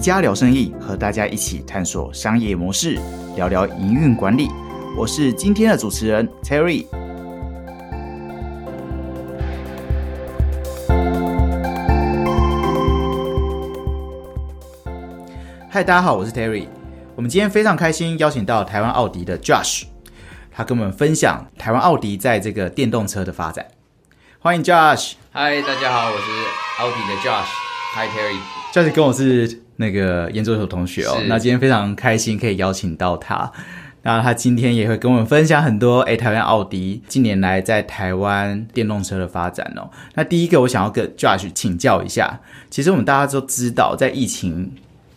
家聊生意，和大家一起探索商业模式，聊聊营运管理。我是今天的主持人 Terry。嗨，大家好，我是 Terry。我们今天非常开心邀请到台湾奥迪的 Josh，他跟我们分享台湾奥迪在这个电动车的发展。欢迎 Josh。嗨，大家好，我是奥迪的 Josh。Hi Terry。Josh 跟我是那个研究所同学哦。那今天非常开心可以邀请到他。那他今天也会跟我们分享很多诶，台湾奥迪近年来在台湾电动车的发展哦。那第一个我想要跟 Josh 请教一下，其实我们大家都知道，在疫情。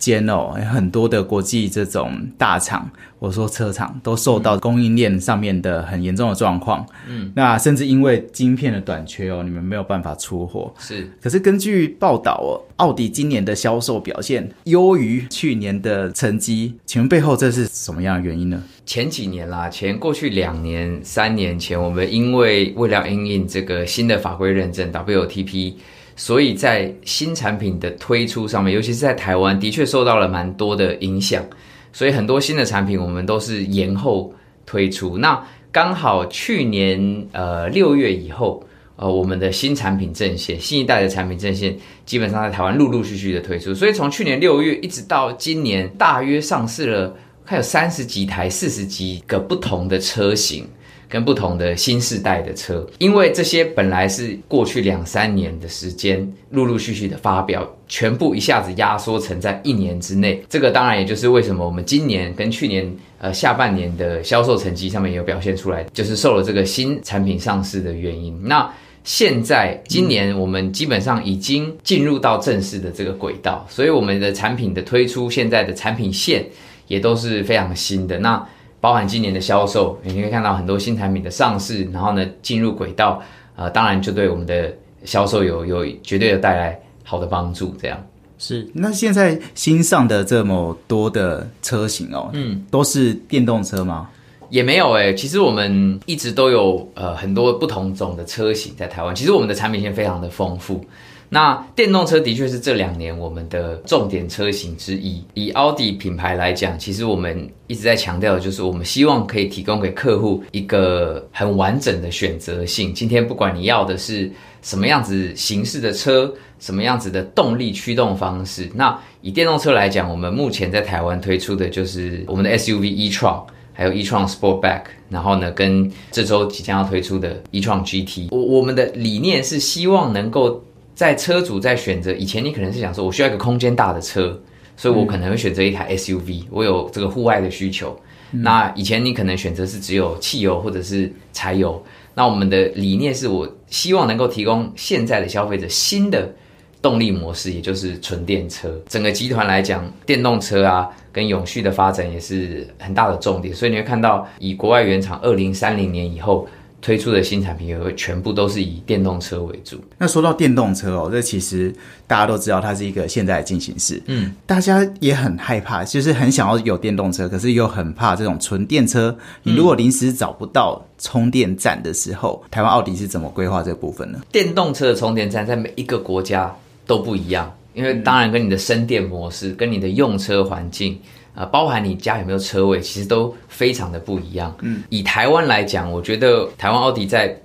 间哦，很多的国际这种大厂，我说车厂都受到供应链上面的很严重的状况。嗯，那甚至因为晶片的短缺哦，你们没有办法出货。是，可是根据报道哦，奥迪今年的销售表现优于去年的成绩，请问背后这是什么样的原因呢？前几年啦，前过去两年、三年前，我们因为为了应应这个新的法规认证 WTP。所以在新产品的推出上面，尤其是在台湾，的确受到了蛮多的影响。所以很多新的产品，我们都是延后推出。那刚好去年呃六月以后，呃我们的新产品阵线，新一代的产品阵线，基本上在台湾陆陆续续的推出。所以从去年六月一直到今年，大约上市了，还有三十几台、四十几个不同的车型。跟不同的新世代的车，因为这些本来是过去两三年的时间，陆陆续续的发表，全部一下子压缩成在一年之内。这个当然也就是为什么我们今年跟去年呃下半年的销售成绩上面有表现出来，就是受了这个新产品上市的原因。那现在今年我们基本上已经进入到正式的这个轨道，所以我们的产品的推出，现在的产品线也都是非常新的。那包含今年的销售，你可以看到很多新产品的上市，然后呢进入轨道，呃，当然就对我们的销售有有绝对的带来好的帮助。这样是。那现在新上的这么多的车型哦，嗯，都是电动车吗？也没有诶，其实我们一直都有呃很多不同种的车型在台湾，其实我们的产品线非常的丰富。那电动车的确是这两年我们的重点车型之一。以奥迪品牌来讲，其实我们一直在强调的就是，我们希望可以提供给客户一个很完整的选择性。今天不管你要的是什么样子形式的车，什么样子的动力驱动方式，那以电动车来讲，我们目前在台湾推出的就是我们的 SUV e-tron，还有 e-tron Sportback，然后呢，跟这周即将要推出的 e-tron GT。我我们的理念是希望能够。在车主在选择以前，你可能是想说，我需要一个空间大的车，所以我可能会选择一台 SUV。我有这个户外的需求。那以前你可能选择是只有汽油或者是柴油。那我们的理念是我希望能够提供现在的消费者新的动力模式，也就是纯电车。整个集团来讲，电动车啊跟永续的发展也是很大的重点。所以你会看到，以国外原厂二零三零年以后。推出的新产品也会全部都是以电动车为主。那说到电动车哦，这其实大家都知道它是一个现在的进行式。嗯，大家也很害怕，就是很想要有电动车，可是又很怕这种纯电车。你如果临时找不到充电站的时候，台湾奥迪是怎么规划这部分呢？电动车的充电站在每一个国家都不一样，因为当然跟你的生电模式、跟你的用车环境。啊，包含你家有没有车位，其实都非常的不一样。嗯，以台湾来讲，我觉得台湾奥迪在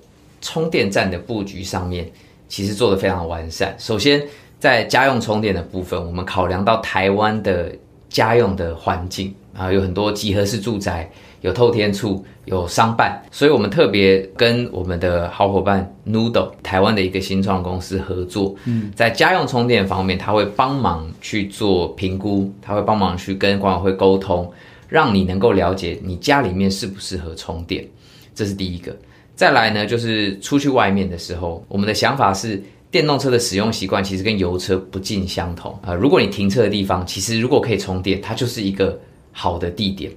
充电站的布局上面，其实做的非常完善。首先，在家用充电的部分，我们考量到台湾的家用的环境啊，有很多集合式住宅。有透天处，有商办，所以我们特别跟我们的好伙伴 Noodle 台湾的一个新创公司合作。嗯，在家用充电方面，他会帮忙去做评估，他会帮忙去跟管委会沟通，让你能够了解你家里面适不适合充电。这是第一个。再来呢，就是出去外面的时候，我们的想法是，电动车的使用习惯其实跟油车不尽相同啊。如果你停车的地方，其实如果可以充电，它就是一个好的地点。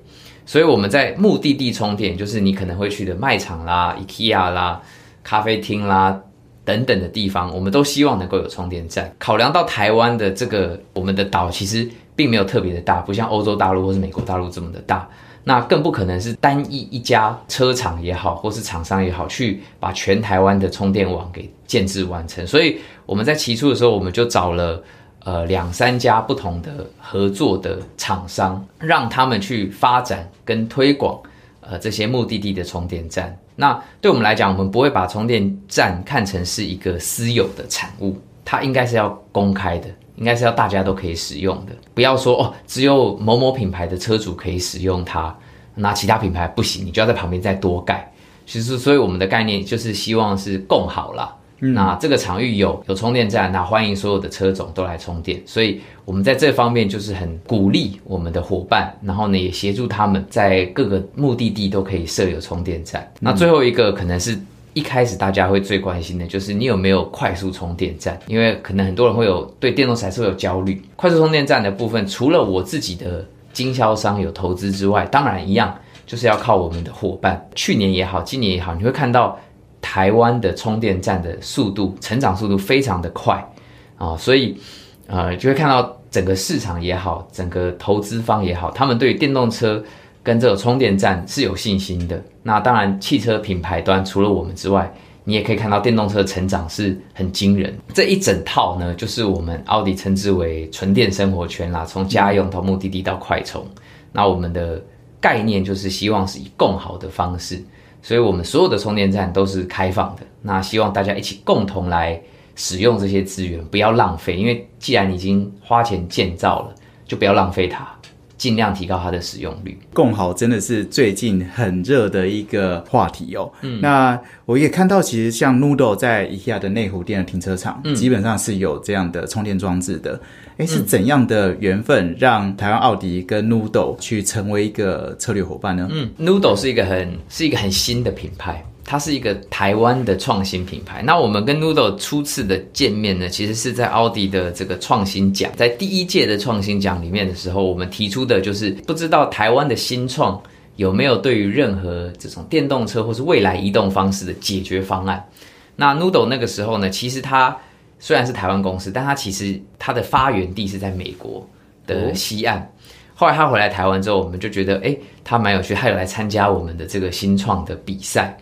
所以我们在目的地充电，就是你可能会去的卖场啦、IKEA 啦、咖啡厅啦等等的地方，我们都希望能够有充电站。考量到台湾的这个我们的岛其实并没有特别的大，不像欧洲大陆或是美国大陆这么的大，那更不可能是单一一家车厂也好，或是厂商也好，去把全台湾的充电网给建制完成。所以我们在起初的时候，我们就找了。呃两三家不同的合作的厂商，让他们去发展跟推广呃这些目的地的充电站。那对我们来讲，我们不会把充电站看成是一个私有的产物，它应该是要公开的。应该是要大家都可以使用的，不要说哦，只有某某品牌的车主可以使用它，那其他品牌不行，你就要在旁边再多盖。其实，所以我们的概念就是希望是共好啦。那这个场域有有充电站，那欢迎所有的车种都来充电。所以我们在这方面就是很鼓励我们的伙伴，然后呢也协助他们在各个目的地都可以设有充电站。那最后一个可能是。一开始大家会最关心的就是你有没有快速充电站，因为可能很多人会有对电动车会有焦虑。快速充电站的部分，除了我自己的经销商有投资之外，当然一样就是要靠我们的伙伴。去年也好，今年也好，你会看到台湾的充电站的速度成长速度非常的快啊，所以呃就会看到整个市场也好，整个投资方也好，他们对电动车。跟这个充电站是有信心的。那当然，汽车品牌端除了我们之外，你也可以看到电动车成长是很惊人。这一整套呢，就是我们奥迪称之为纯电生活圈啦，从家用到目的地到快充。那我们的概念就是希望是以更好的方式，所以我们所有的充电站都是开放的。那希望大家一起共同来使用这些资源，不要浪费。因为既然已经花钱建造了，就不要浪费它。尽量提高它的使用率。共好真的是最近很热的一个话题哦。嗯，那我也看到，其实像 Noodle 在 IKEA 的内湖店的停车场，基本上是有这样的充电装置的。哎，是怎样的缘分让台湾奥迪跟 Noodle 去成为一个策略伙伴呢？嗯，Noodle 是一个很是一个很新的品牌。它是一个台湾的创新品牌。那我们跟 Noodle 初次的见面呢，其实是在奥迪的这个创新奖，在第一届的创新奖里面的时候，我们提出的就是不知道台湾的新创有没有对于任何这种电动车或是未来移动方式的解决方案。那 Noodle 那个时候呢，其实它虽然是台湾公司，但它其实它的发源地是在美国的西岸。后来他回来台湾之后，我们就觉得，哎，他蛮有趣，他有来参加我们的这个新创的比赛。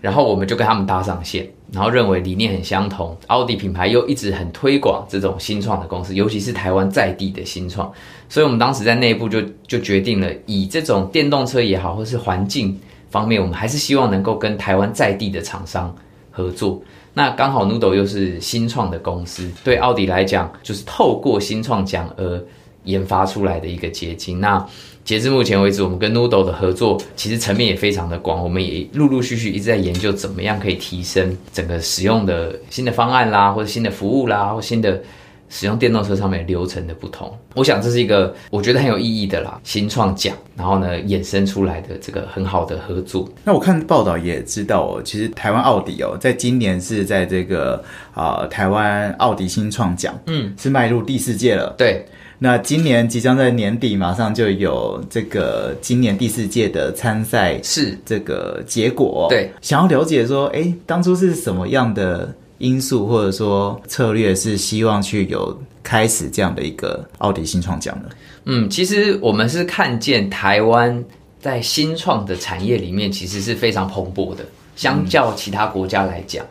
然后我们就跟他们搭上线，然后认为理念很相同，奥迪品牌又一直很推广这种新创的公司，尤其是台湾在地的新创，所以我们当时在内部就就决定了，以这种电动车也好，或是环境方面，我们还是希望能够跟台湾在地的厂商合作。那刚好 Noodle 又是新创的公司，对奥迪来讲，就是透过新创奖而研发出来的一个结晶。那截至目前为止，我们跟 Noodle 的合作其实层面也非常的广，我们也陆陆续续一直在研究怎么样可以提升整个使用的新的方案啦，或者新的服务啦，或新的使用电动车上面流程的不同。我想这是一个我觉得很有意义的啦，新创奖，然后呢衍生出来的这个很好的合作。那我看报道也知道哦，其实台湾奥迪哦，在今年是在这个啊台湾奥迪新创奖，嗯，是迈入第四届了。对。那今年即将在年底，马上就有这个今年第四届的参赛是这个结果。对，想要了解说，哎，当初是什么样的因素或者说策略，是希望去有开始这样的一个奥迪新创奖呢？嗯，其实我们是看见台湾在新创的产业里面，其实是非常蓬勃的，相较其他国家来讲。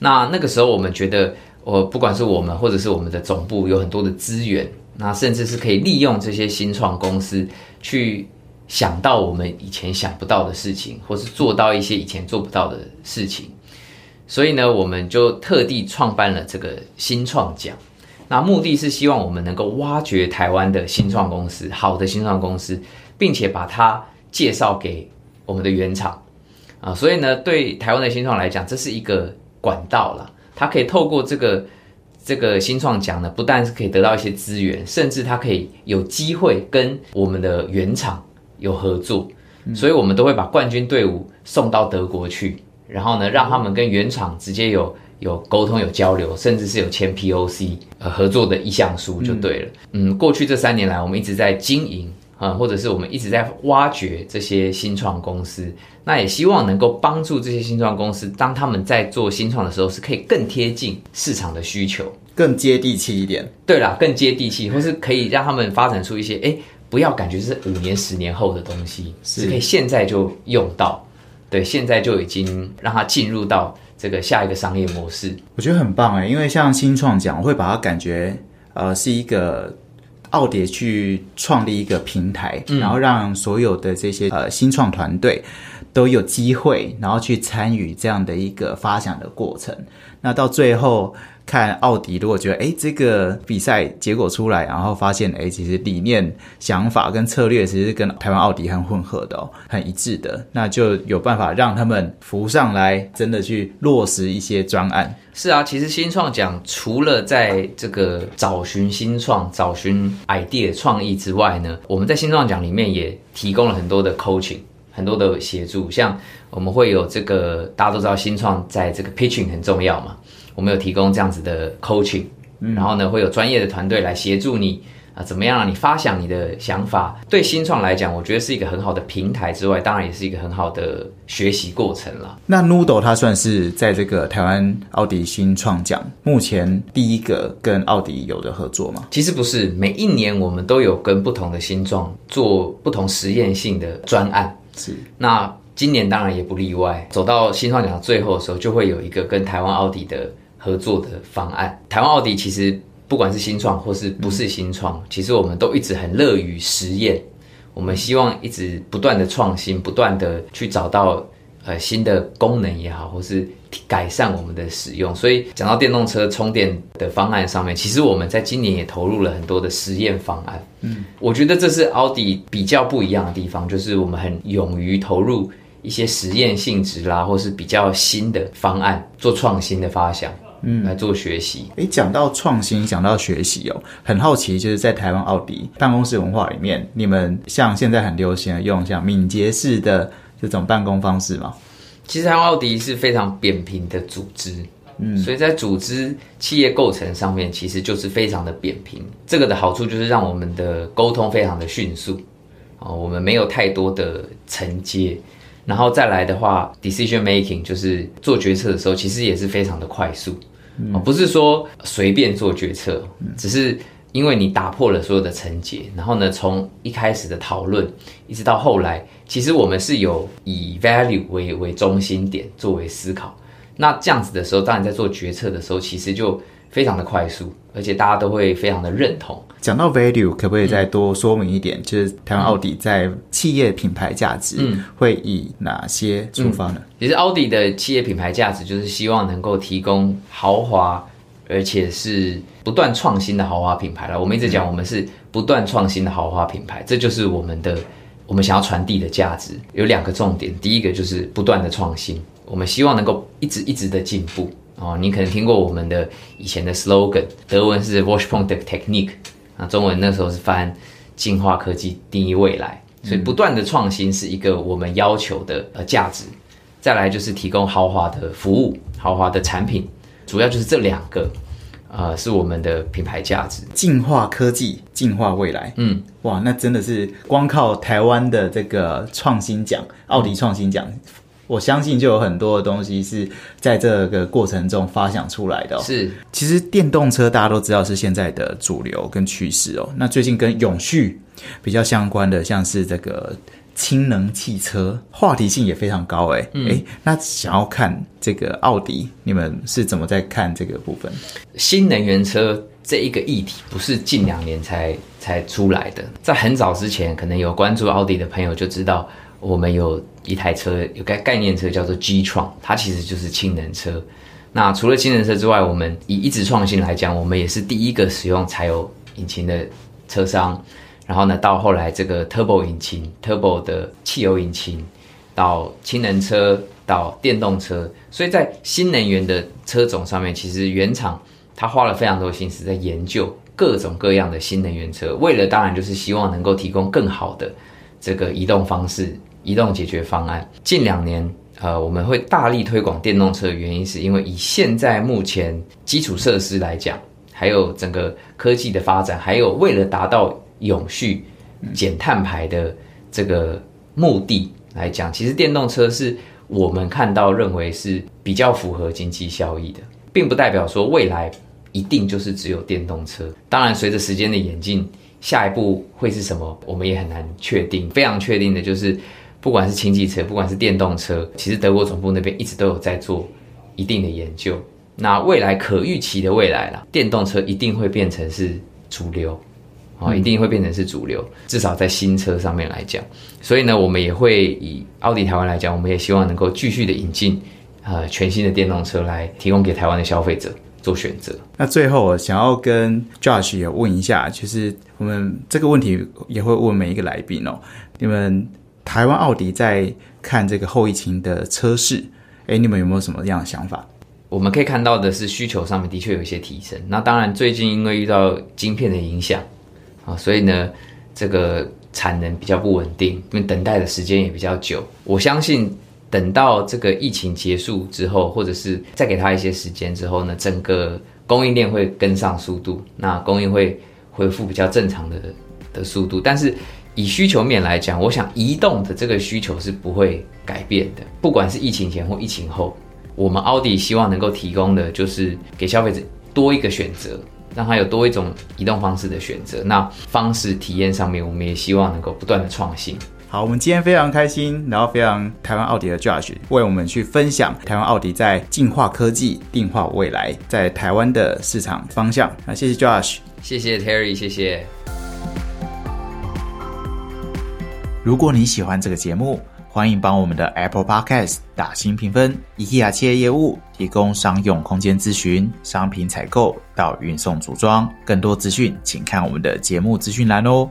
那那个时候，我们觉得，我不管是我们或者是我们的总部，有很多的资源。那甚至是可以利用这些新创公司去想到我们以前想不到的事情，或是做到一些以前做不到的事情。所以呢，我们就特地创办了这个新创奖。那目的是希望我们能够挖掘台湾的新创公司，好的新创公司，并且把它介绍给我们的原厂啊。所以呢，对台湾的新创来讲，这是一个管道了，它可以透过这个。这个新创奖呢，不但是可以得到一些资源，甚至它可以有机会跟我们的原厂有合作，所以我们都会把冠军队伍送到德国去，然后呢，让他们跟原厂直接有有沟通、有交流，甚至是有签 POC 呃合作的意向书就对了。嗯，过去这三年来，我们一直在经营。啊，或者是我们一直在挖掘这些新创公司，那也希望能够帮助这些新创公司，当他们在做新创的时候，是可以更贴近市场的需求，更接地气一点。对啦，更接地气，或是可以让他们发展出一些，哎，不要感觉是五年、十年后的东西，是可以现在就用到。对，现在就已经让它进入到这个下一个商业模式。我觉得很棒哎，因为像新创奖，我会把它感觉。呃是一个奥迪去创立一个平台，然后让所有的这些呃新创团队都有机会，然后去参与这样的一个发想的过程。那到最后。看奥迪，如果觉得哎，这个比赛结果出来，然后发现哎，其实理念、想法跟策略其实跟台湾奥迪很混合的哦，很一致的，那就有办法让他们浮上来，真的去落实一些专案。是啊，其实新创奖除了在这个找寻新创、找寻 idea 创意之外呢，我们在新创奖里面也提供了很多的 coaching，很多的协助，像我们会有这个大家都知道新创在这个 pitching 很重要嘛。我们有提供这样子的 coaching，然后呢，会有专业的团队来协助你啊，怎么样让你发想你的想法？对新创来讲，我觉得是一个很好的平台之外，当然也是一个很好的学习过程了。那 Noodle 它算是在这个台湾奥迪新创奖目前第一个跟奥迪有的合作吗？其实不是，每一年我们都有跟不同的新创做不同实验性的专案。是，那今年当然也不例外。走到新创奖最后的时候，就会有一个跟台湾奥迪的。合作的方案，台湾奥迪其实不管是新创或是不是新创，其实我们都一直很乐于实验。我们希望一直不断的创新，不断的去找到呃新的功能也好，或是改善我们的使用。所以讲到电动车充电的方案上面，其实我们在今年也投入了很多的实验方案。嗯，我觉得这是奥迪比较不一样的地方，就是我们很勇于投入一些实验性质啦，或是比较新的方案，做创新的发想。嗯，来做学习。诶，讲到创新，讲到学习哦，很好奇，就是在台湾奥迪办公室文化里面，你们像现在很流行的用像敏捷式的这种办公方式吗？其实台湾奥迪是非常扁平的组织，嗯，所以在组织企业构成上面，其实就是非常的扁平。这个的好处就是让我们的沟通非常的迅速，哦，我们没有太多的承接。然后再来的话，decision making 就是做决策的时候，其实也是非常的快速。不是说随便做决策，只是因为你打破了所有的层结，然后呢，从一开始的讨论一直到后来，其实我们是有以 value 为为中心点作为思考。那这样子的时候，当你在做决策的时候，其实就。非常的快速，而且大家都会非常的认同。讲到 value，可不可以再多说明一点？就是台湾奥迪在企业品牌价值会以哪些出发呢？其实奥迪的企业品牌价值就是希望能够提供豪华，而且是不断创新的豪华品牌了。我们一直讲，我们是不断创新的豪华品牌，这就是我们的我们想要传递的价值。有两个重点，第一个就是不断的创新，我们希望能够一直一直的进步。哦，你可能听过我们的以前的 slogan，德文是 w a s h p o n t Technik，啊，中文那时候是翻进化科技定义未来，所以不断的创新是一个我们要求的呃价值。再来就是提供豪华的服务、豪华的产品，主要就是这两个，呃，是我们的品牌价值。进化科技，进化未来，嗯，哇，那真的是光靠台湾的这个创新奖，奥迪创新奖。我相信就有很多的东西是在这个过程中发想出来的。是，其实电动车大家都知道是现在的主流跟趋势哦。那最近跟永续比较相关的，像是这个氢能汽车，话题性也非常高。哎，哎，那想要看这个奥迪，你们是怎么在看这个部分？新能源车这一个议题不是近两年才才出来的，在很早之前，可能有关注奥迪的朋友就知道。我们有一台车，有概概念车叫做 G 创，它其实就是氢能车。那除了氢能车之外，我们以一直创新来讲，我们也是第一个使用柴油引擎的车商。然后呢，到后来这个 Turbo 引擎、Turbo 的汽油引擎，到氢能车，到电动车。所以在新能源的车种上面，其实原厂它花了非常多心思在研究各种各样的新能源车，为了当然就是希望能够提供更好的这个移动方式。移动解决方案，近两年，呃，我们会大力推广电动车的原因，是因为以现在目前基础设施来讲，还有整个科技的发展，还有为了达到永续、减碳排的这个目的来讲，其实电动车是我们看到认为是比较符合经济效益的，并不代表说未来一定就是只有电动车。当然，随着时间的演进，下一步会是什么，我们也很难确定。非常确定的就是。不管是氢气车，不管是电动车，其实德国总部那边一直都有在做一定的研究。那未来可预期的未来啦，电动车一定会变成是主流，啊，一定会变成是主流，至少在新车上面来讲。所以呢，我们也会以奥迪台湾来讲，我们也希望能够继续的引进呃全新的电动车来提供给台湾的消费者做选择。那最后我想要跟 Josh 也问一下，就是我们这个问题也会问每一个来宾哦，你们台湾奥迪在看这个后疫情的车市，哎，你们有没有什么样的想法？我们可以看到的是，需求上面的确有一些提升。那当然，最近因为遇到晶片的影响啊，所以呢，这个产能比较不稳定，因为等待的时间也比较久。我相信，等到这个疫情结束之后，或者是再给他一些时间之后呢，整个供应链会跟上速度，那供应会恢复比较正常的的速度。但是以需求面来讲，我想移动的这个需求是不会改变的，不管是疫情前或疫情后。我们奥迪希望能够提供的就是给消费者多一个选择，让他有多一种移动方式的选择。那方式体验上面，我们也希望能够不断的创新。好，我们今天非常开心，然后非常台湾奥迪的 Josh 为我们去分享台湾奥迪在进化科技、定化未来在台湾的市场方向。那谢谢 Josh，谢谢 Terry，谢谢。如果你喜欢这个节目，欢迎帮我们的 Apple Podcast 打新评分。IKEA 企业业务提供商用空间咨询、商品采购到运送组装，更多资讯请看我们的节目资讯栏哦。